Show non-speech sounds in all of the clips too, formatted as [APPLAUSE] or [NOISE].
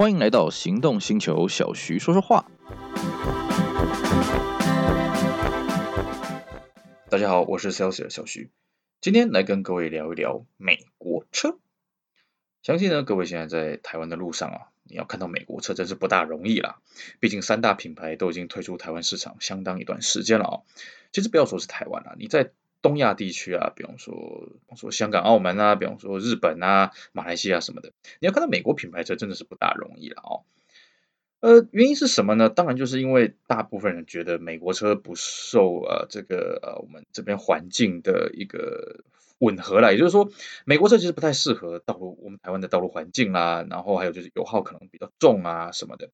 欢迎来到行动星球，小徐说说话。大家好，我是 sales 小徐，今天来跟各位聊一聊美国车。相信呢，各位现在在台湾的路上啊，你要看到美国车真是不大容易啦。毕竟三大品牌都已经退出台湾市场相当一段时间了啊。其实不要说是台湾啦，你在东亚地区啊，比方说，比方说香港、澳门啊，比方说日本啊、马来西亚什么的，你要看到美国品牌车真的是不大容易了哦。呃，原因是什么呢？当然就是因为大部分人觉得美国车不受呃这个呃我们这边环境的一个吻合啦，也就是说，美国车其实不太适合道路，我们台湾的道路环境啦，然后还有就是油耗可能比较重啊什么的。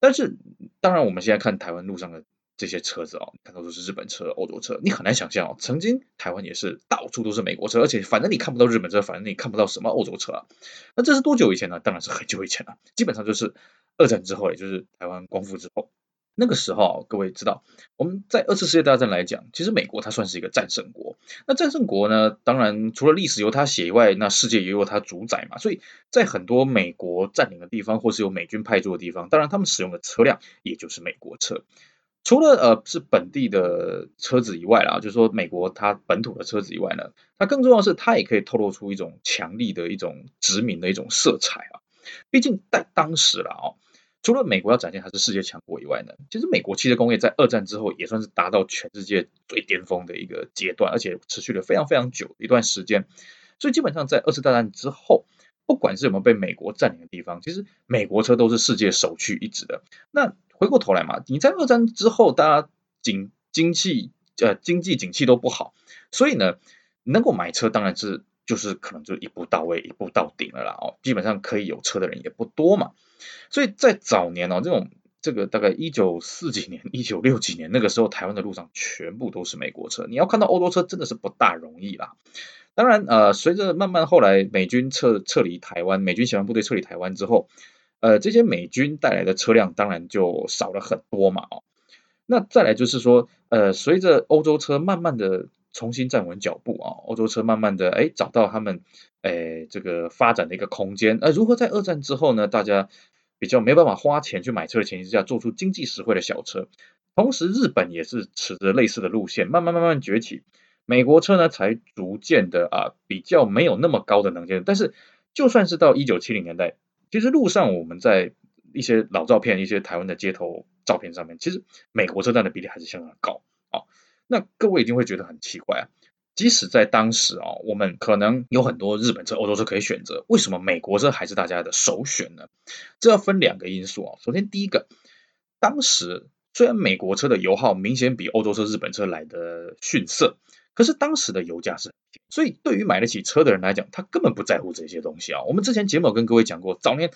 但是当然我们现在看台湾路上的。这些车子哦，看到都是日本车、欧洲车，你很难想象哦，曾经台湾也是到处都是美国车，而且反正你看不到日本车，反正你看不到什么欧洲车啊。那这是多久以前呢？当然是很久以前了，基本上就是二战之后，也就是台湾光复之后。那个时候，各位知道，我们在二次世界大战来讲，其实美国它算是一个战胜国。那战胜国呢，当然除了历史由它写以外，那世界也由它主宰嘛。所以在很多美国占领的地方，或是有美军派驻的地方，当然他们使用的车辆也就是美国车。除了呃是本地的车子以外啦，就是说美国它本土的车子以外呢，它更重要的是它也可以透露出一种强力的一种殖民的一种色彩啊。毕竟在当时了哦，除了美国要展现它是世界强国以外呢，其实美国汽车工业在二战之后也算是达到全世界最巅峰的一个阶段，而且持续了非常非常久一段时间。所以基本上在二次大战之后，不管是有没有被美国占领的地方，其实美国车都是世界首屈一指的。那回过头来嘛，你在二战之后，大家经经济呃经济景气都不好，所以呢，能够买车当然是就是可能就一步到位，一步到顶了啦哦，基本上可以有车的人也不多嘛，所以在早年哦，这种这个大概一九四几年、一九六几年那个时候，台湾的路上全部都是美国车，你要看到欧洲车真的是不大容易啦。当然呃，随着慢慢后来美军撤撤离台湾，美军协防部队撤离台湾之后。呃，这些美军带来的车辆当然就少了很多嘛，哦，那再来就是说，呃，随着欧洲车慢慢的重新站稳脚步啊，欧洲车慢慢的哎找到他们哎这个发展的一个空间，呃，如何在二战之后呢，大家比较没办法花钱去买车的前提之下，做出经济实惠的小车，同时日本也是持着类似的路线，慢慢慢慢崛起，美国车呢才逐渐的啊比较没有那么高的能见度，但是就算是到一九七零年代。其实路上我们在一些老照片、一些台湾的街头照片上面，其实美国车占的比例还是相当高啊。那各位一定会觉得很奇怪啊，即使在当时啊，我们可能有很多日本车、欧洲车可以选择，为什么美国车还是大家的首选呢？这要分两个因素啊。首先，第一个，当时虽然美国车的油耗明显比欧洲车、日本车来的逊色。可是当时的油价是很低，所以对于买得起车的人来讲，他根本不在乎这些东西啊。我们之前节目跟各位讲过，早年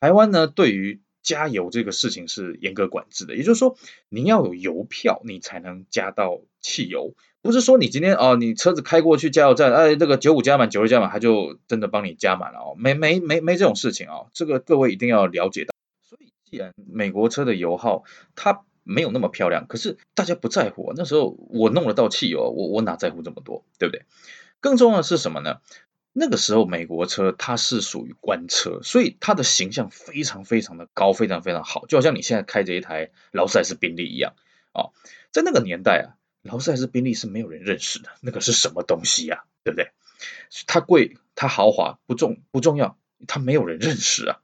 台湾呢，对于加油这个事情是严格管制的，也就是说，你要有油票，你才能加到汽油，不是说你今天哦，你车子开过去加油站，哎，这个九五加满、九六加满，他就真的帮你加满了哦，没没没没这种事情啊，这个各位一定要了解到。所以，既然美国车的油耗，它没有那么漂亮，可是大家不在乎。那时候我弄得到汽油，我我哪在乎这么多，对不对？更重要的是什么呢？那个时候美国车它是属于官车，所以它的形象非常非常的高，非常非常好，就好像你现在开着一台劳斯莱斯宾利一样啊。在那个年代啊，劳斯莱斯宾利是没有人认识的，那个是什么东西呀？对不对？它贵，它豪华，不重不重要，它没有人认识啊。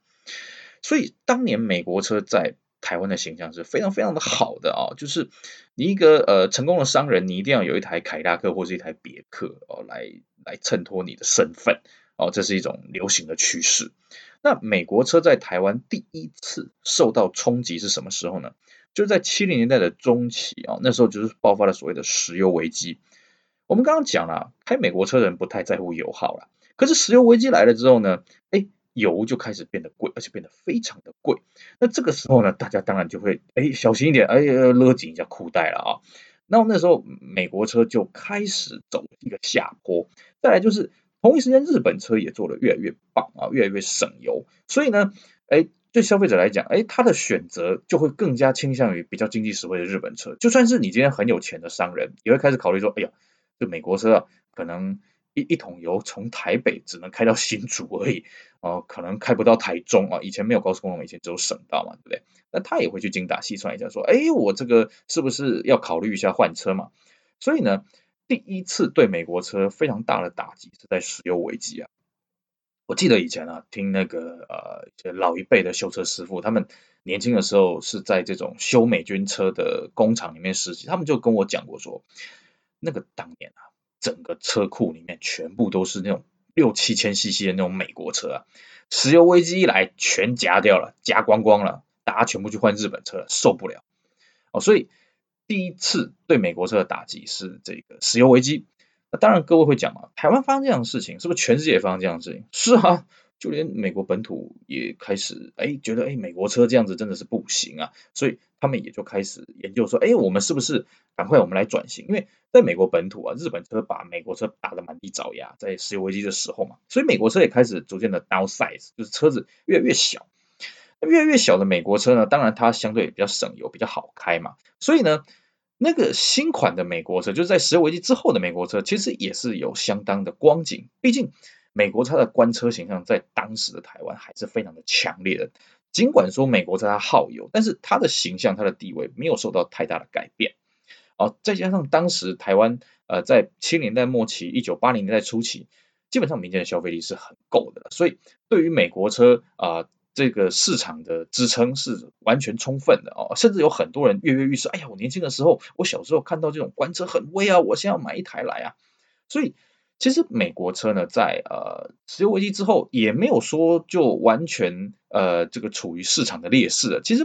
所以当年美国车在台湾的形象是非常非常的好的啊，就是你一个呃成功的商人，你一定要有一台凯迪拉克或是一台别克哦，来来衬托你的身份哦，这是一种流行的趋势。那美国车在台湾第一次受到冲击是什么时候呢？就是在七零年代的中期啊，那时候就是爆发了所谓的石油危机。我们刚刚讲了，开美国车的人不太在乎油耗了，可是石油危机来了之后呢，哎。油就开始变得贵，而且变得非常的贵。那这个时候呢，大家当然就会哎小心一点，哎勒紧一下裤带了啊。那那时候美国车就开始走一个下坡。再来就是同一时间，日本车也做得越来越棒啊，越来越省油。所以呢，哎对消费者来讲，哎他的选择就会更加倾向于比较经济实惠的日本车。就算是你今天很有钱的商人，也会开始考虑说，哎呀，这美国车啊，可能。一一桶油从台北只能开到新竹而已，哦、可能开不到台中啊。以前没有高速公路，以前只有省道嘛，对不对？那他也会去精打细算一下，说，哎，我这个是不是要考虑一下换车嘛？所以呢，第一次对美国车非常大的打击是在石油危机啊。我记得以前啊，听那个呃老一辈的修车师傅，他们年轻的时候是在这种修美军车的工厂里面实习，他们就跟我讲过说，那个当年啊。整个车库里面全部都是那种六七千 CC 的那种美国车啊，石油危机一来全夹掉了，夹光光了，大家全部去换日本车，受不了哦。所以第一次对美国车的打击是这个石油危机。那当然各位会讲啊，台湾发生这样的事情，是不是全世界也发生这样的事情？是啊。就连美国本土也开始哎觉得哎美国车这样子真的是不行啊，所以他们也就开始研究说哎我们是不是赶快我们来转型？因为在美国本土啊，日本车把美国车打得满地找牙，在石油危机的时候嘛，所以美国车也开始逐渐的 downsize，就是车子越来越小。那越来越小的美国车呢，当然它相对比较省油，比较好开嘛，所以呢那个新款的美国车，就是在石油危机之后的美国车，其实也是有相当的光景，毕竟。美国车的官车形象在当时的台湾还是非常的强烈的，尽管说美国在它耗油，但是它的形象、它的地位没有受到太大的改变。哦，再加上当时台湾呃在七零年代末期、一九八零年代初期，基本上民间的消费力是很够的，所以对于美国车啊、呃、这个市场的支撑是完全充分的哦，甚至有很多人跃跃欲试，哎呀，我年轻的时候，我小时候看到这种官车很威啊，我现在要买一台来啊，所以。其实美国车呢，在呃石油危机之后，也没有说就完全呃这个处于市场的劣势了。其实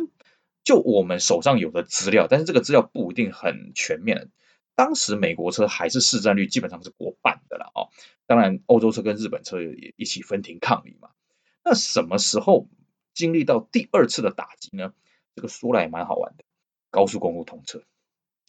就我们手上有的资料，但是这个资料不一定很全面。当时美国车还是市占率基本上是过半的了哦。当然，欧洲车跟日本车也一起分庭抗礼嘛。那什么时候经历到第二次的打击呢？这个说来也蛮好玩的，高速公路通车。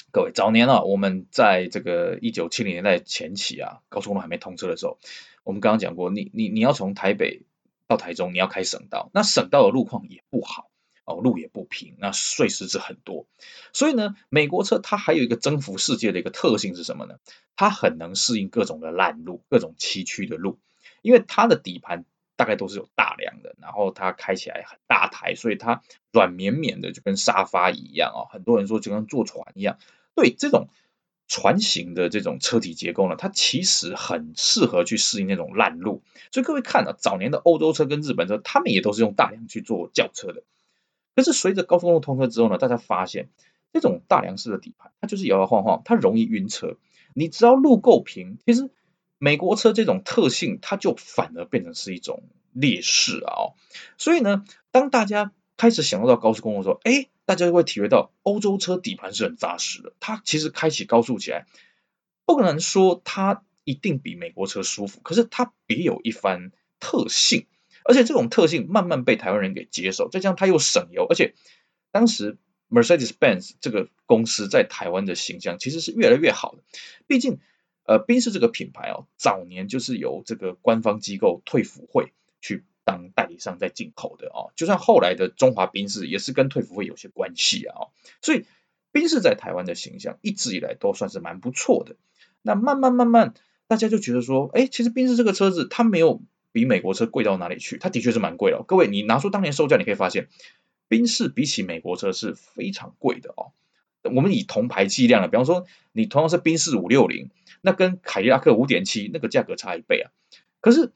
各位，早年啊，我们在这个一九七零年代前期啊，高速公路还没通车的时候，我们刚刚讲过，你你你要从台北到台中，你要开省道，那省道的路况也不好哦，路也不平，那碎石子很多，所以呢，美国车它还有一个征服世界的一个特性是什么呢？它很能适应各种的烂路，各种崎岖的路，因为它的底盘大概都是有大梁的，然后它开起来很大台，所以它软绵绵的，就跟沙发一样哦，很多人说就跟坐船一样。对这种船型的这种车体结构呢，它其实很适合去适应那种烂路。所以各位看啊，早年的欧洲车跟日本车，他们也都是用大梁去做轿车的。可是随着高速公路通车之后呢，大家发现这种大梁式的底盘，它就是摇摇晃晃，它容易晕车。你只要路够平，其实美国车这种特性，它就反而变成是一种劣势啊、所以呢，当大家开始享受到高速公路的时候，哎。大家就会体会到欧洲车底盘是很扎实的，它其实开启高速起来，不可能说它一定比美国车舒服，可是它别有一番特性，而且这种特性慢慢被台湾人给接受，再加上它又省油，而且当时 Mercedes-Benz 这个公司在台湾的形象其实是越来越好的，毕竟呃宾士这个品牌哦，早年就是由这个官方机构退辅会去。当代理商在进口的哦，就算后来的中华宾士也是跟退服会有些关系啊哦，所以宾士在台湾的形象一直以来都算是蛮不错的。那慢慢慢慢，大家就觉得说，哎，其实宾士这个车子它没有比美国车贵到哪里去，它的确是蛮贵的。各位，你拿出当年售价，你可以发现宾士比起美国车是非常贵的哦。我们以同排计量的，比方说你同样是宾士五六零，那跟凯迪拉克五点七那个价格差一倍啊，可是。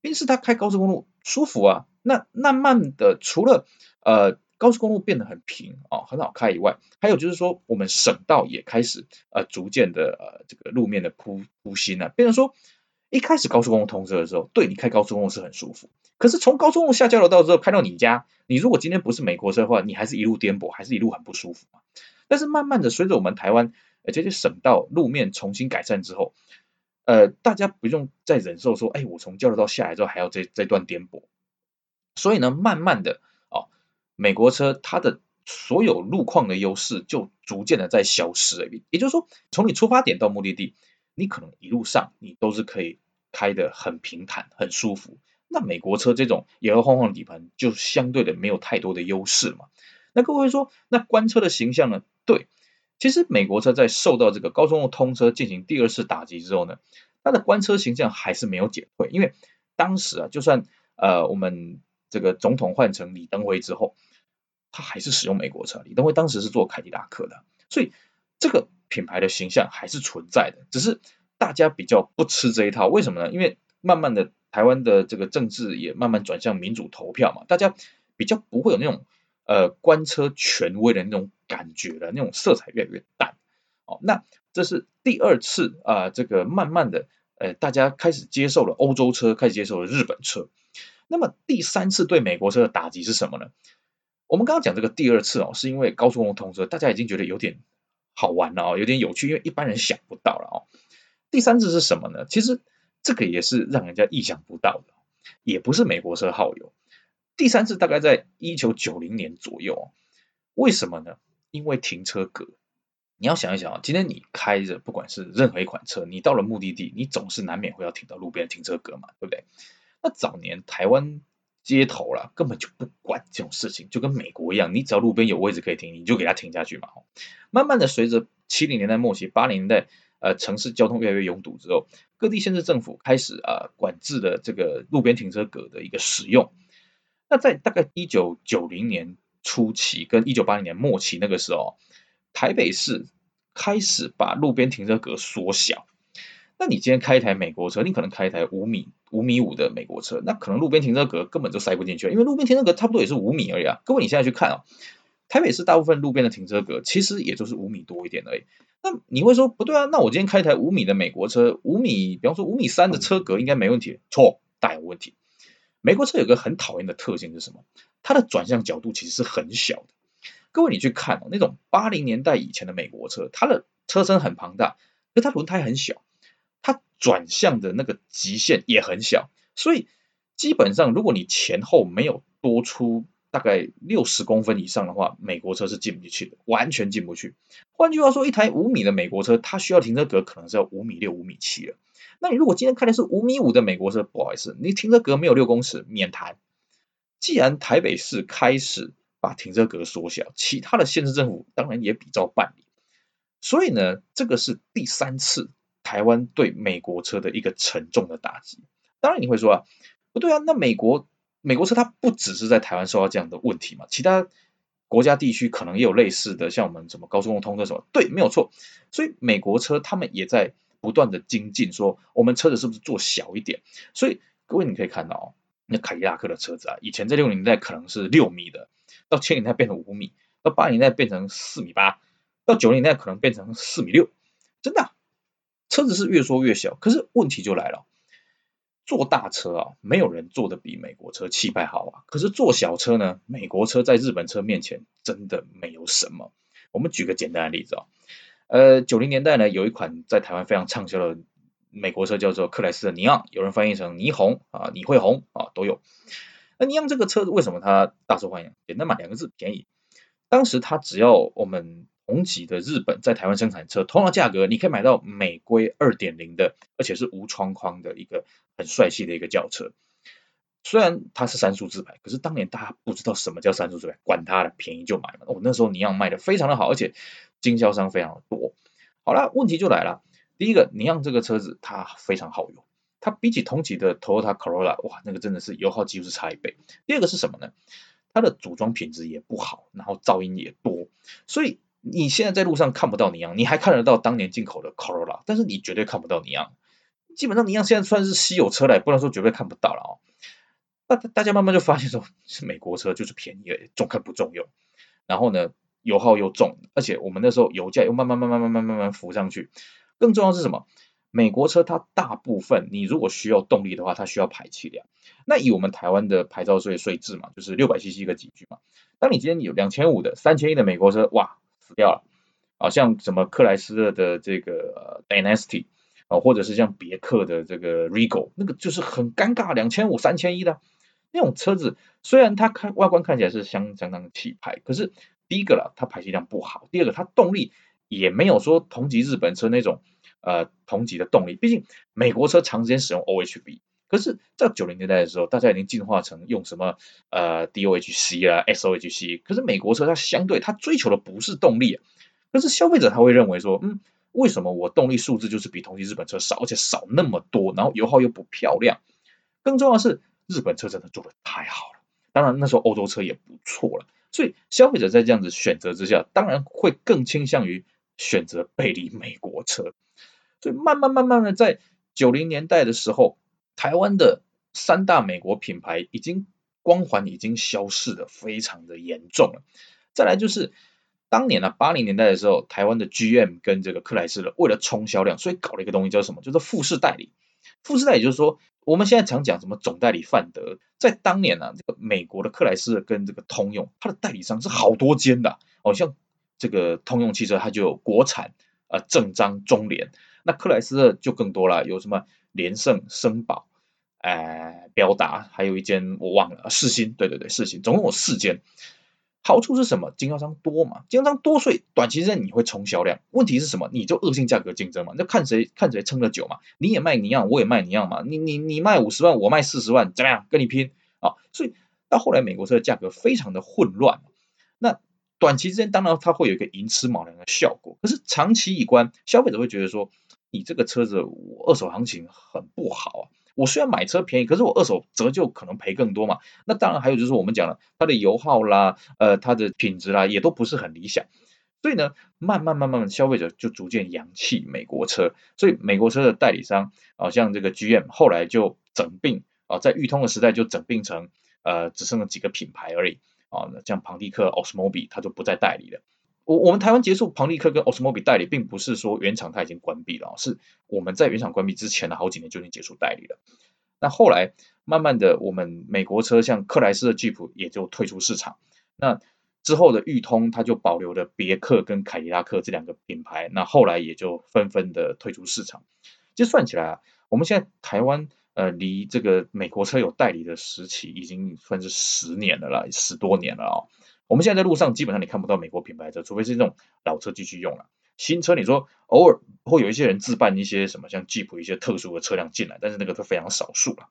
宾士它开高速公路舒服啊，那那慢的除了呃高速公路变得很平啊、哦、很好开以外，还有就是说我们省道也开始呃逐渐的呃这个路面的铺铺新啊，变成说一开始高速公路通车的时候，对你开高速公路是很舒服，可是从高速公路下交流道之后开到你家，你如果今天不是美国车的话，你还是一路颠簸，还是一路很不舒服嘛。但是慢慢的随着我们台湾呃这些省道路面重新改善之后。呃，大家不用再忍受说，哎，我从交流道下来之后还要这这段颠簸，所以呢，慢慢的哦，美国车它的所有路况的优势就逐渐的在消失了。也就是说，从你出发点到目的地，你可能一路上你都是可以开得很平坦、很舒服。那美国车这种摇摇晃晃的底盘就相对的没有太多的优势嘛。那各位说，那官车的形象呢？对。其实美国车在受到这个高速公路通车进行第二次打击之后呢，它的官车形象还是没有减退，因为当时啊，就算呃我们这个总统换成李登辉之后，他还是使用美国车。李登辉当时是做凯迪拉克的，所以这个品牌的形象还是存在的，只是大家比较不吃这一套。为什么呢？因为慢慢的台湾的这个政治也慢慢转向民主投票嘛，大家比较不会有那种呃官车权威的那种感觉了，那种色彩越来越淡。哦，那这是第二次啊，这个慢慢的，呃，大家开始接受了欧洲车，开始接受了日本车。那么第三次对美国车的打击是什么呢？我们刚刚讲这个第二次哦，是因为高速公路通车，大家已经觉得有点好玩了哦，有点有趣，因为一般人想不到了哦。第三次是什么呢？其实这个也是让人家意想不到的，也不是美国车耗油。第三次大概在一九九零年左右，为什么呢？因为停车格。你要想一想啊，今天你开着不管是任何一款车，你到了目的地，你总是难免会要停到路边停车格嘛，对不对？那早年台湾街头啦，根本就不管这种事情，就跟美国一样，你只要路边有位置可以停，你就给它停下去嘛。慢慢的，随着七零年代末期、八零年代，呃，城市交通越来越拥堵之后，各地县市政府开始啊、呃、管制了这个路边停车格的一个使用。那在大概一九九零年初期跟一九八零年末期那个时候。台北市开始把路边停车格缩小，那你今天开一台美国车，你可能开一台五米五米五的美国车，那可能路边停车格根本就塞不进去，因为路边停车格差不多也是五米而已啊。各位你现在去看啊，台北市大部分路边的停车格其实也就是五米多一点而已。那你会说不对啊？那我今天开一台五米的美国车，五米，比方说五米三的车格应该没问题？错，大有问题。美国车有个很讨厌的特性是什么？它的转向角度其实是很小的。各位，你去看哦，那种八零年代以前的美国车，它的车身很庞大，可它轮胎很小，它转向的那个极限也很小，所以基本上如果你前后没有多出大概六十公分以上的话，美国车是进不去的，完全进不去。换句话说，一台五米的美国车，它需要停车格可能是要五米六、五米七了。那你如果今天开的是五米五的美国车，不好意思，你停车格没有六公尺，免谈。既然台北市开始。把停车格缩小，其他的县市政府当然也比照办理。所以呢，这个是第三次台湾对美国车的一个沉重的打击。当然你会说啊，不对啊，那美国美国车它不只是在台湾受到这样的问题嘛，其他国家地区可能也有类似的，像我们什么高速公路通车什么，对，没有错。所以美国车他们也在不断的精进，说我们车子是不是做小一点？所以各位你可以看到哦，那凯迪拉克的车子啊，以前在六零代可能是六米的。到七零代变成五米，到八零代变成四米八，到九零代可能变成四米六，真的，车子是越缩越小。可是问题就来了，坐大车啊，没有人坐的比美国车气派好啊。可是坐小车呢，美国车在日本车面前真的没有什么。我们举个简单的例子啊，呃，九零年代呢，有一款在台湾非常畅销的美国车叫做克莱斯的尼昂，有人翻译成霓虹啊，你会红啊，都有。那尼昂这个车子为什么它大受欢迎？简单嘛，两个字，便宜。当时它只要我们同级的日本在台湾生产车，同样价格，你可以买到美规二点零的，而且是无窗框的一个很帅气的一个轿车。虽然它是三速自排，可是当年大家不知道什么叫三速自排，管它的，便宜就买嘛。哦，那时候尼昂卖的非常的好，而且经销商非常的多。好了，问题就来了，第一个，尼昂这个车子它非常耗油。它比起同级的 Toyota Corolla，哇，那个真的是油耗几乎是差一倍。第二个是什么呢？它的组装品质也不好，然后噪音也多，所以你现在在路上看不到尼昂，你还看得到当年进口的 Corolla，但是你绝对看不到尼昂。基本上尼昂现在算是稀有车了，不能说绝对看不到了哦。那大家慢慢就发现说，是 [LAUGHS] 美国车就是便宜，重看不重用。然后呢，油耗又重，而且我们那时候油价又慢慢慢慢慢慢慢慢浮上去。更重要是什么？美国车它大部分，你如果需要动力的话，它需要排气量。那以我们台湾的牌照税税制嘛，就是六百 CC 一个级距嘛。当你今天有两千五的、三千一的美国车，哇，死掉了。啊，像什么克莱斯勒的这个 Dynasty 啊，或者是像别克的这个 Regal，那个就是很尴尬，两千五、三千一的那种车子，虽然它看外观看起来是相相当气派，可是第一个啦，它排气量不好；第二个，它动力也没有说同级日本车那种。呃，同级的动力，毕竟美国车长时间使用 OHB，可是，在九零年代的时候，大家已经进化成用什么呃 DOHC 啊 SOHC，可是美国车它相对它追求的不是动力，可是消费者他会认为说，嗯，为什么我动力数字就是比同级日本车少，而且少那么多，然后油耗又不漂亮？更重要的是，日本车真的做的太好了。当然那时候欧洲车也不错了，所以消费者在这样子选择之下，当然会更倾向于选择背离美国车。所以慢慢慢慢的，在九零年代的时候，台湾的三大美国品牌已经光环已经消逝的非常的严重了。再来就是当年啊，八零年代的时候，台湾的 GM 跟这个克莱斯勒为了冲销量，所以搞了一个东西叫什么？叫做复式代理。复式代也就是说，我们现在常讲什么总代理范德，在当年啊，这个美国的克莱斯跟这个通用，它的代理商是好多间的，好像这个通用汽车它就有国产啊，正章、中联。那克莱斯勒就更多了，有什么联胜、绅宝、呃，标达，还有一间我忘了，世新，对对对，世新，总共有四间。好处是什么？经销商多嘛，经销商多，所以短期之内你会冲销量。问题是什么？你就恶性价格竞争嘛，那看谁看谁撑得久嘛。你也卖你一样，我也卖你一样嘛。你你你卖五十万，我卖四十万，怎么样？跟你拼啊！所以到后来美国车的价格非常的混乱。那短期之间当然它会有一个寅吃卯粮的效果，可是长期以观，消费者会觉得说。你这个车子，我二手行情很不好啊。我虽然买车便宜，可是我二手折旧可能赔更多嘛。那当然还有就是我们讲了，它的油耗啦，呃，它的品质啦，也都不是很理想。所以呢，慢慢慢慢消费者就逐渐扬弃美国车。所以美国车的代理商，啊，像这个 GM 后来就整并啊，在裕通的时代就整并成呃，只剩了几个品牌而已啊。像庞蒂克、奥斯摩比，它就不再代理了。我我们台湾结束庞蒂克跟奥斯莫比代理，并不是说原厂它已经关闭了，是我们在原厂关闭之前的好几年就已经结束代理了。那后来慢慢的，我们美国车像克莱斯勒、吉普也就退出市场。那之后的裕通，它就保留了别克跟凯迪拉克这两个品牌，那后来也就纷纷的退出市场。就算起来啊，我们现在台湾呃离这个美国车有代理的时期，已经算是十年了啦，十多年了啊、我们现在在路上基本上你看不到美国品牌车，除非是那种老车继续用了。新车你说偶尔会有一些人自办一些什么像吉普一些特殊的车辆进来，但是那个都非常少数了。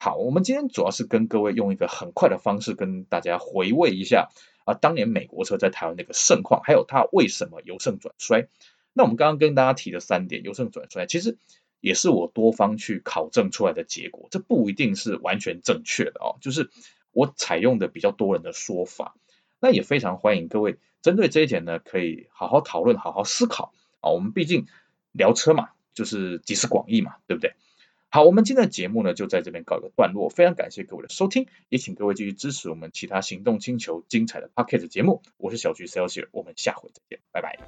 好，我们今天主要是跟各位用一个很快的方式跟大家回味一下啊，当年美国车在台湾那个盛况，还有它为什么由盛转衰。那我们刚刚跟大家提的三点由盛转衰，其实也是我多方去考证出来的结果，这不一定是完全正确的哦，就是我采用的比较多人的说法。那也非常欢迎各位针对这一点呢，可以好好讨论、好好思考啊。我们毕竟聊车嘛，就是集思广益嘛，对不对？好，我们今天的节目呢，就在这边告一个段落。非常感谢各位的收听，也请各位继续支持我们其他行动星球精彩的 p o c k e t 节目。我是小徐 Celsius，我们下回再见，拜拜。